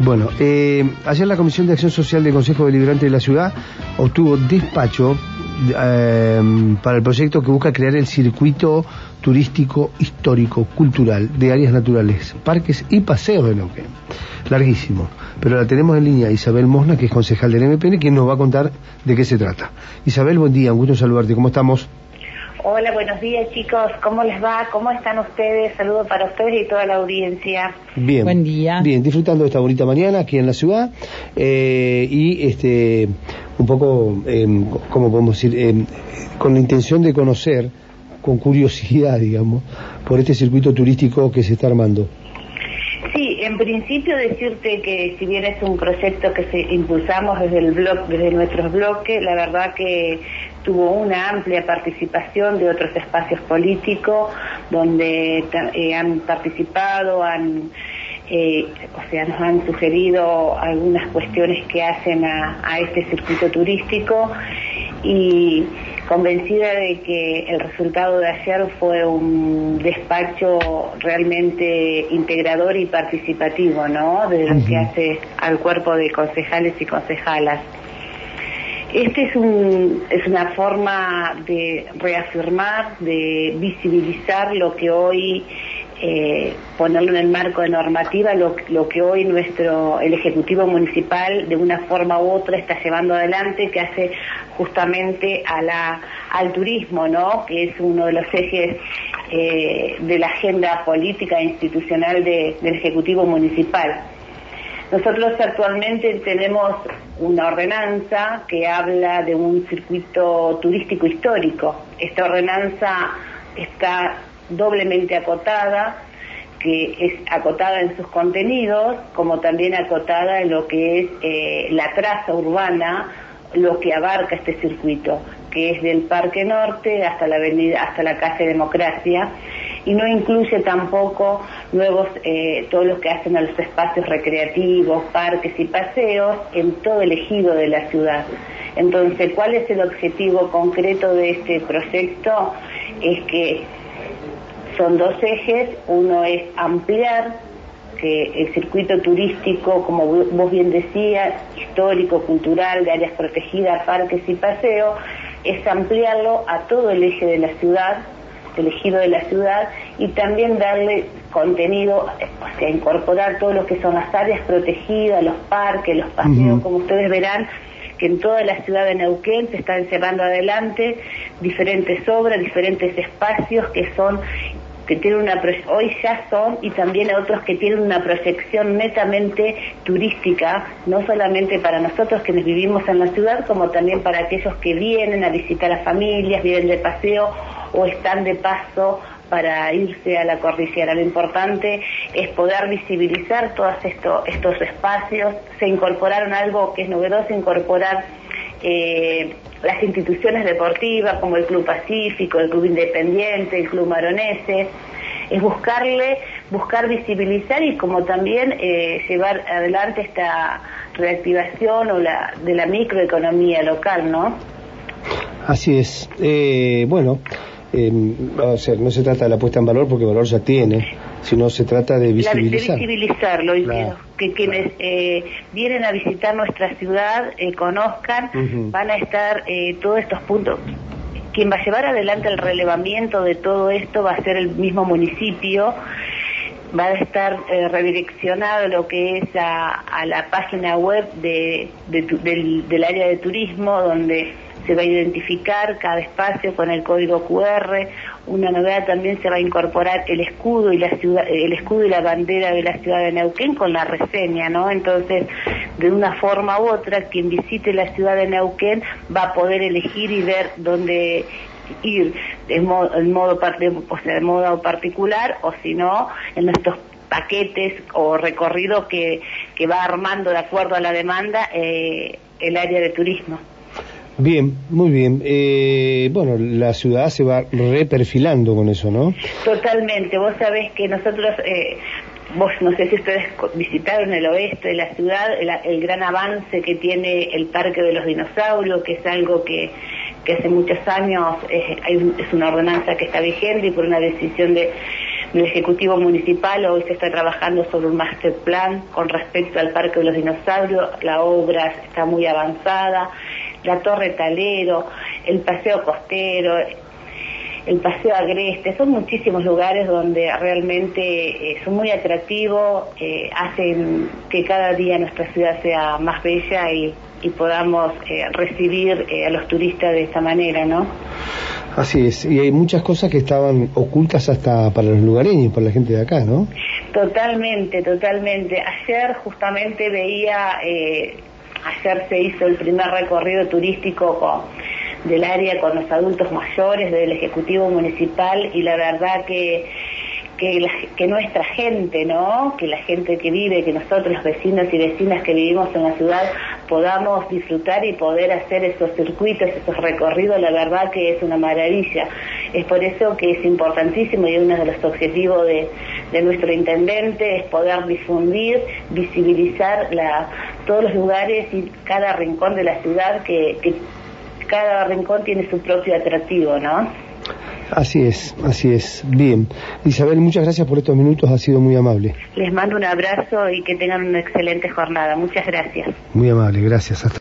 Bueno, eh, ayer la Comisión de Acción Social del Consejo Deliberante de la Ciudad obtuvo despacho eh, para el proyecto que busca crear el circuito turístico histórico cultural de áreas naturales, parques y paseos de Neuquén. Larguísimo. Pero la tenemos en línea Isabel Mosna, que es concejal del MPN, quien nos va a contar de qué se trata. Isabel, buen día, un gusto saludarte. ¿Cómo estamos? Hola, buenos días chicos. ¿Cómo les va? ¿Cómo están ustedes? Saludos para ustedes y toda la audiencia. Bien. Buen día. Bien, disfrutando de esta bonita mañana aquí en la ciudad eh, y este un poco, eh, ¿cómo podemos decir? Eh, con la intención de conocer, con curiosidad, digamos, por este circuito turístico que se está armando. Sí, en principio decirte que si bien es un proyecto que se impulsamos desde el blog, desde nuestros bloques, la verdad que tuvo una amplia participación de otros espacios políticos donde eh, han participado, han eh, o sea, nos han sugerido algunas cuestiones que hacen a, a este circuito turístico y convencida de que el resultado de ayer fue un despacho realmente integrador y participativo, ¿no? De lo que hace al cuerpo de concejales y concejalas. Este es, un, es una forma de reafirmar, de visibilizar lo que hoy eh, ponerlo en el marco de normativa lo, que hoy nuestro el ejecutivo municipal de una forma u otra está llevando adelante que hace justamente al turismo no que es uno de los ejes eh, de la agenda política e institucional de, del ejecutivo municipal nosotros actualmente tenemos una ordenanza que habla de un circuito turístico histórico. Esta ordenanza está doblemente acotada, que es acotada en sus contenidos, como también acotada en lo que es eh, la traza urbana, lo que abarca este circuito, que es del Parque Norte hasta la avenida, hasta la calle Democracia, y no incluye tampoco nuevos, eh, todos los que hacen a los espacios recreativos, parques y paseos en todo el ejido de la ciudad. Entonces, ¿cuál es el objetivo concreto de este proyecto? Es que son dos ejes, uno es ampliar que el circuito turístico, como vos bien decías, histórico, cultural, de áreas protegidas, parques y paseos, es ampliarlo a todo el eje de la ciudad, el ejido de la ciudad, y también darle contenido, o sea, incorporar todo lo que son las áreas protegidas, los parques, los paseos, como ustedes verán, que en toda la ciudad de Neuquén se están llevando adelante diferentes obras, diferentes espacios que son que tienen una hoy ya son y también otros que tienen una proyección netamente turística, no solamente para nosotros quienes vivimos en la ciudad, como también para aquellos que vienen a visitar a familias, vienen de paseo o están de paso para irse a la cordillera. Lo importante es poder visibilizar todos esto, estos espacios. Se incorporaron algo que es novedoso, incorporar eh, las instituciones deportivas como el Club Pacífico, el Club Independiente, el Club Maronese, es buscarle, buscar visibilizar y como también eh, llevar adelante esta reactivación o la, de la microeconomía local, ¿no? Así es. Eh, bueno, eh, no se trata de la puesta en valor porque valor ya tiene, sino se trata de visibilizar. de visibilizarlo y que, quienes eh, vienen a visitar nuestra ciudad eh, conozcan, van a estar eh, todos estos puntos. Quien va a llevar adelante el relevamiento de todo esto va a ser el mismo municipio va a estar redireccionado lo que es a, la página web de, del, del área de turismo donde se va a identificar cada espacio con el código QR. Una novedad también se va a incorporar el escudo y la ciudad, el escudo y la bandera de la ciudad de Neuquén con la reseña, ¿no? Entonces, de una forma u otra, quien visite la ciudad de Neuquén va a poder elegir y ver dónde ir en modo, modo, modo particular o si no, en nuestros paquetes o recorridos que, que va armando de acuerdo a la demanda eh, el área de turismo. Bien, muy bien. Eh, bueno, la ciudad se va reperfilando con eso, ¿no? Totalmente. Vos sabés que nosotros, eh, vos no sé si ustedes visitaron el oeste de la ciudad, el, gran avance que tiene el Parque de los Dinosaurios, que es algo que, hace muchos años es una ordenanza que está vigente y por una decisión de el Ejecutivo Municipal hoy se está trabajando sobre un master plan con respecto al Parque de los Dinosaurios, la obra está muy avanzada, la Torre Talero, el Paseo Costero, el Paseo Agreste, son muchísimos lugares donde realmente eh, son muy atractivos, eh, hacen que cada día nuestra ciudad sea más bella y, podamos eh, recibir a los turistas de esta manera, ¿no? Así es, y hay muchas cosas que estaban ocultas hasta para los lugareños, para la gente de acá, ¿no? Totalmente, totalmente. Ayer justamente veía, ayer se hizo el primer recorrido turístico del área con los adultos mayores del Ejecutivo Municipal y la verdad que, que, nuestra gente, ¿no? Que la gente que vive, que nosotros los vecinos y vecinas que vivimos en la ciudad podamos disfrutar y poder hacer esos circuitos, esos recorridos, la verdad que es una maravilla. Es por eso que es importantísimo y uno de los objetivos de, nuestro intendente es poder difundir, visibilizar la, todos los lugares y cada rincón de la ciudad que, que cada rincón tiene su propio atractivo, ¿no? Así es, así es. Bien. Isabel, muchas gracias por estos minutos, ha sido muy amable. Les mando un abrazo y que tengan una excelente jornada. Muchas gracias. Muy amable, gracias. Hasta